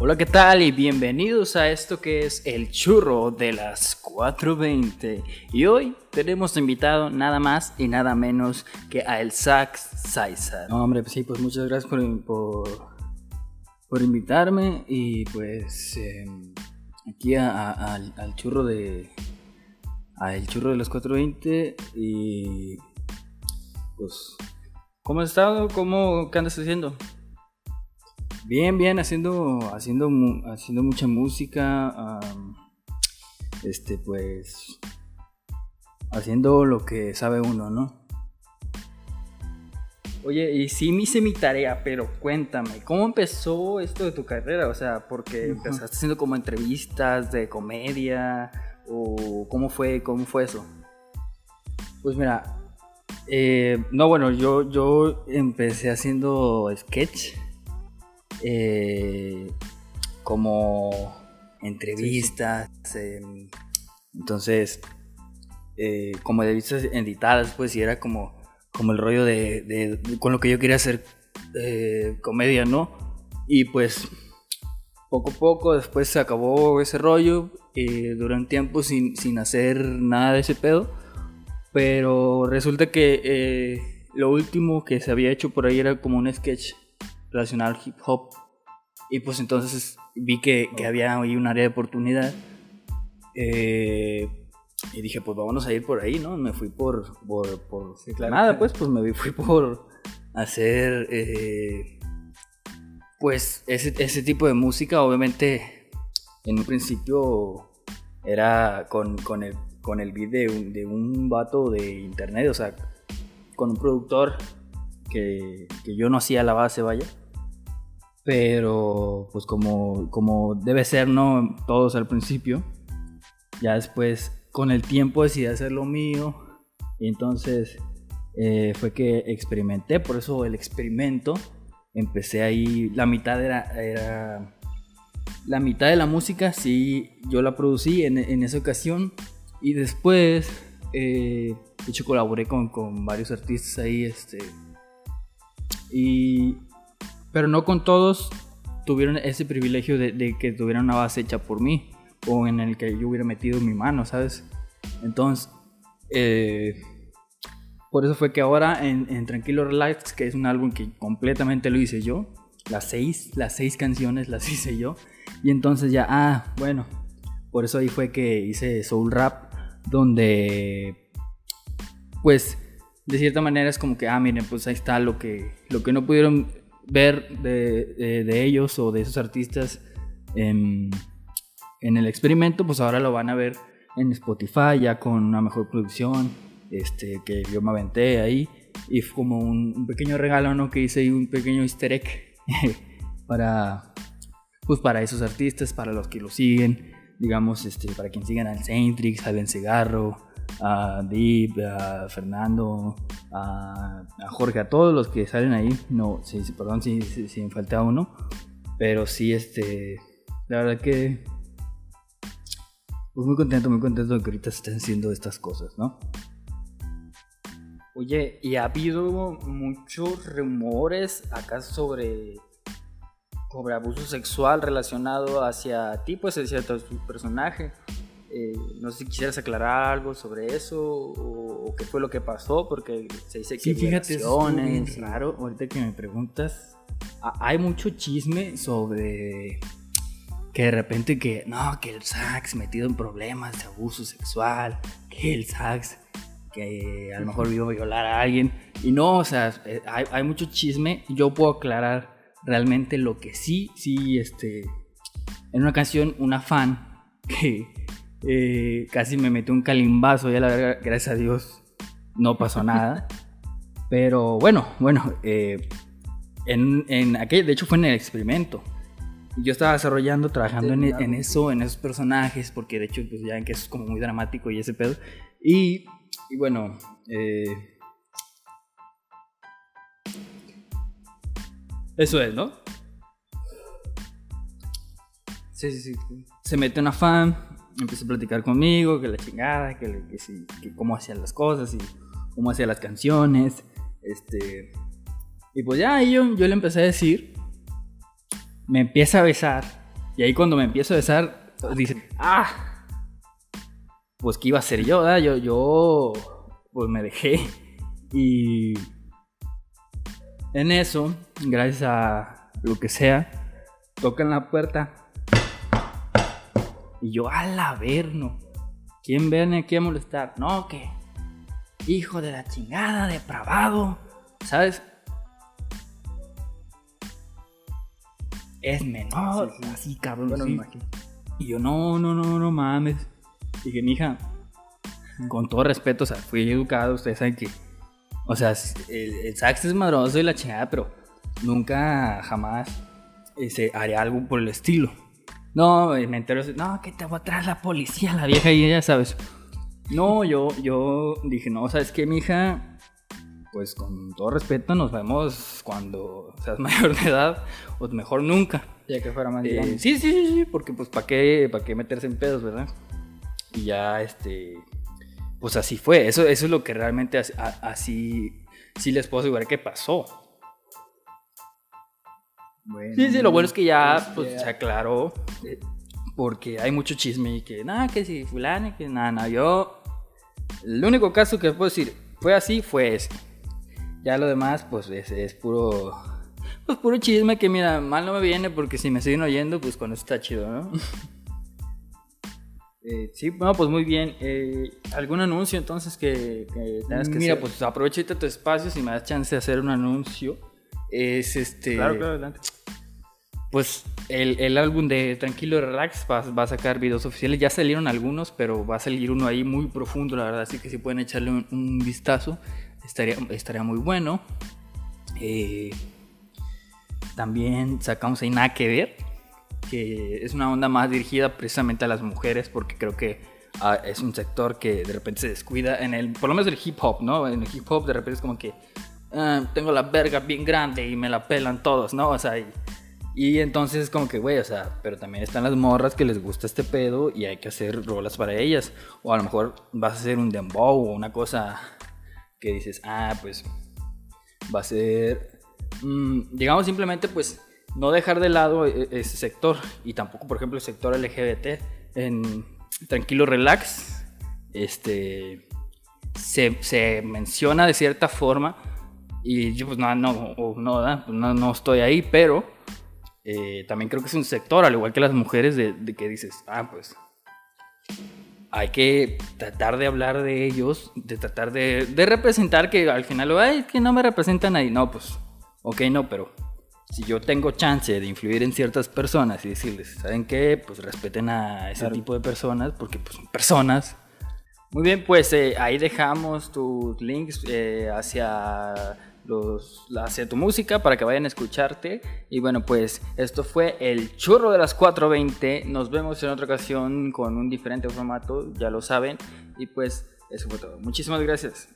Hola, ¿qué tal? Y bienvenidos a esto que es el churro de las 4.20. Y hoy tenemos invitado nada más y nada menos que a el Sax. No, hombre, sí, pues muchas gracias por, por, invitarme y pues em, aquí al churro de... A el churro de las 4.20 y pues... ¿Cómo has estado? ¿Cómo, ¿Qué andas haciendo? Bien, bien, haciendo, haciendo, haciendo mucha música. este, pues. Haciendo lo que sabe uno, ¿no? Oye, y sí me hice mi tarea, pero cuéntame, ¿cómo empezó esto de tu carrera? O sea, porque empezaste haciendo como entrevistas de comedia, o cómo fue, cómo fue eso. Pues mira, eh, no, bueno, yo, yo empecé haciendo sketch eh, como entrevistas, em, entonces, eh, como entrevistas editadas, pues, y era como, como el rollo de, con lo que yo quería hacer eh, comedia, ¿no? Y pues, poco a poco después se acabó ese rollo, duré un tiempo sin, sin hacer nada de ese pedo, pero resulta que lo último que se había hecho por ahí era como un sketch relacionado al hip hop. Y pues entonces vi que, que había ahí un área de oportunidad. Eh, y dije, pues vámonos a ir por ahí, ¿no? Me fui por, por, por nada, pues, pues me fui por hacer, eh, pues, ese, ese, tipo de música. Obviamente, en un principio era con, con el, con el beat de un, de un vato de internet, o sea, con un productor que, que yo no hacía la base, vaya. Pero pues como, como debe ser, ¿no? Todos al principio. Ya después, con el tiempo decidí hacer lo mío. Y entonces eh, fue que experimenté, por eso el experimento. Empecé ahí, la mitad era, la mitad de la música, sí, yo la producí en, en esa ocasión. Y después, eh, de hecho, colaboré con, con varios artistas ahí, este. Y pero no con todos tuvieron ese privilegio de, que tuvieran una base hecha por mí o en el que yo hubiera metido mi mano, ¿sabes? Entonces, eh, por eso fue que ahora en, Tranquilo Relax, que es un álbum que completamente lo hice yo, las seis, las seis canciones las hice yo, y entonces ya, ah, bueno, por eso ahí fue que hice Soul Rap, donde, pues, de cierta manera es como que, ah, miren, pues ahí está lo que, lo que no pudieron ver de, ellos o de esos artistas en, el experimento, pues ahora lo van a ver en Spotify ya con una mejor producción este, que yo me aventé ahí. Y fue como un, pequeño regalo, ¿no? Que hice ahí un pequeño easter egg para, pues para esos artistas, para los que lo siguen, digamos, este, para quien sigan al Centrix, al Cigarro, a Deep, a Fernando, a, Jorge, a todos los que salen ahí. No, sí, perdón si, me falta uno. Pero sí, este. La verdad que. Pues muy contento, muy contento de que ahorita se estén haciendo estas cosas, ¿no? Oye, y ha habido muchos rumores acá sobre sobre abuso sexual relacionado hacia ti, pues hacia tu personaje. Eh, no sé si quisieras aclarar algo sobre eso o, qué fue lo que pasó, porque se dice que sí, fíjate, es raro, ahorita que me preguntas, hay mucho chisme sobre que de repente que, no, que el sax metido en problemas de abuso sexual, que el sax que a lo mejor vio violar a alguien, y no, o sea, eh, hay, hay mucho chisme, yo puedo aclarar realmente lo que sí, sí, este, en una canción, una fan que eh, casi me metió un calimbazo, ya la verdad, gracias a Dios no pasó nada. Pero bueno, bueno, eh, en, en aquel, de hecho fue en el experimento. Yo estaba desarrollando, trabajando en, eso, en esos personajes, porque de hecho pues ya ven que eso es como muy dramático y ese pedo. Y, y bueno, eh, eso es, ¿no? Sí, sí, sí. Se mete una fan, empezó a platicar conmigo, que la chingada, que, que, cómo hacían las cosas y cómo hacía las canciones. Este, y pues ya yo, yo le empecé a decir, me empieza a besar Y ahí cuando me empiezo a besar, dicen, ah, pues qué iba a ser yo, ¿verdad? Yo, yo, pues me dejé. Y en eso, gracias a lo que sea, tocan la puerta. Y yo, al no ¿quién viene aquí a molestar? No, que hijo de la chingada, depravado, ¿sabes? Es menor, así cabrón. Y yo, no, no, no, no mames. Dije, mija, con todo respeto, o sea, fui educado, ustedes saben que, o sea, el, sax es madroso y la chingada, pero nunca, jamás, ese, haré algo por el estilo. No, me entero, no, que te voy a traer la policía, la vieja, y ya sabes. No, yo, yo dije, no, ¿sabes qué, mija? Pues con todo respeto, nos vemos cuando seas mayor de edad, o mejor nunca. Ya que fuera más eh, Sí, sí, sí, porque pues ¿para qué, para qué meterse en pedos, verdad? Y ya, este, pues así fue. Eso, eso es lo que realmente así, sí les puedo asegurar que pasó. sí, sí, lo bueno es que ya, pues, se aclaró. Porque hay mucho chisme y que, nada, que si fulano, que nada, nada. Yo, el único caso que puedo decir fue así, fue ese. Ya lo demás, pues es, es puro, pues puro chisme que mira, mal no me viene porque si me siguen oyendo, pues con eso está chido, ¿no? Eh, sí, bueno, pues muy bien. Eh, ¿Algún anuncio entonces que, tengas que Mira, pues aprovecha tu espacio si me das chance de hacer un anuncio. Es este. Claro, claro, adelante pues el, álbum de Tranquilo Relax va, a sacar videos oficiales. Ya salieron algunos, pero va a salir uno ahí muy profundo, la verdad. Así que si pueden echarle un, vistazo, estaría, estaría muy bueno. Eh, también sacamos ahí Nada que Ver, que es una onda más dirigida precisamente a las mujeres, porque creo que ah, es un sector que de repente se descuida en el, por lo menos el hip hop, ¿no? En el hip hop de repente es como que ah, tengo la verga bien grande y me la pelan todos, ¿no? O sea, entonces es como que, güey, o sea, pero también están las morras que les gusta este pedo y hay que hacer rolas para ellas. O a lo mejor vas a hacer un dembow o una cosa que dices, ah, pues va a ser, mm, digamos simplemente pues no dejar de lado e, ese sector y tampoco, por ejemplo, el sector LGBT en Tranquilo Relax, este, se, se menciona de cierta forma y yo pues no, no, no, no, no estoy ahí, pero eh, también creo que es un sector, al igual que las mujeres, de, que dices, ah, pues hay que tratar de hablar de ellos, de tratar de, representar que al final, ay, que no me representan ahí. No, pues, ok, no, pero si yo tengo chance de influir en ciertas personas y decirles, ¿saben qué? Pues respeten a ese tipo de personas, porque pues son personas. Muy bien, pues eh, ahí dejamos tus links eh, hacia los, hacia tu música para que vayan a escucharte. Y bueno, pues esto fue el churro de las 4.20. Nos vemos en otra ocasión con un diferente formato, ya lo saben. Y pues eso fue todo. Muchísimas gracias.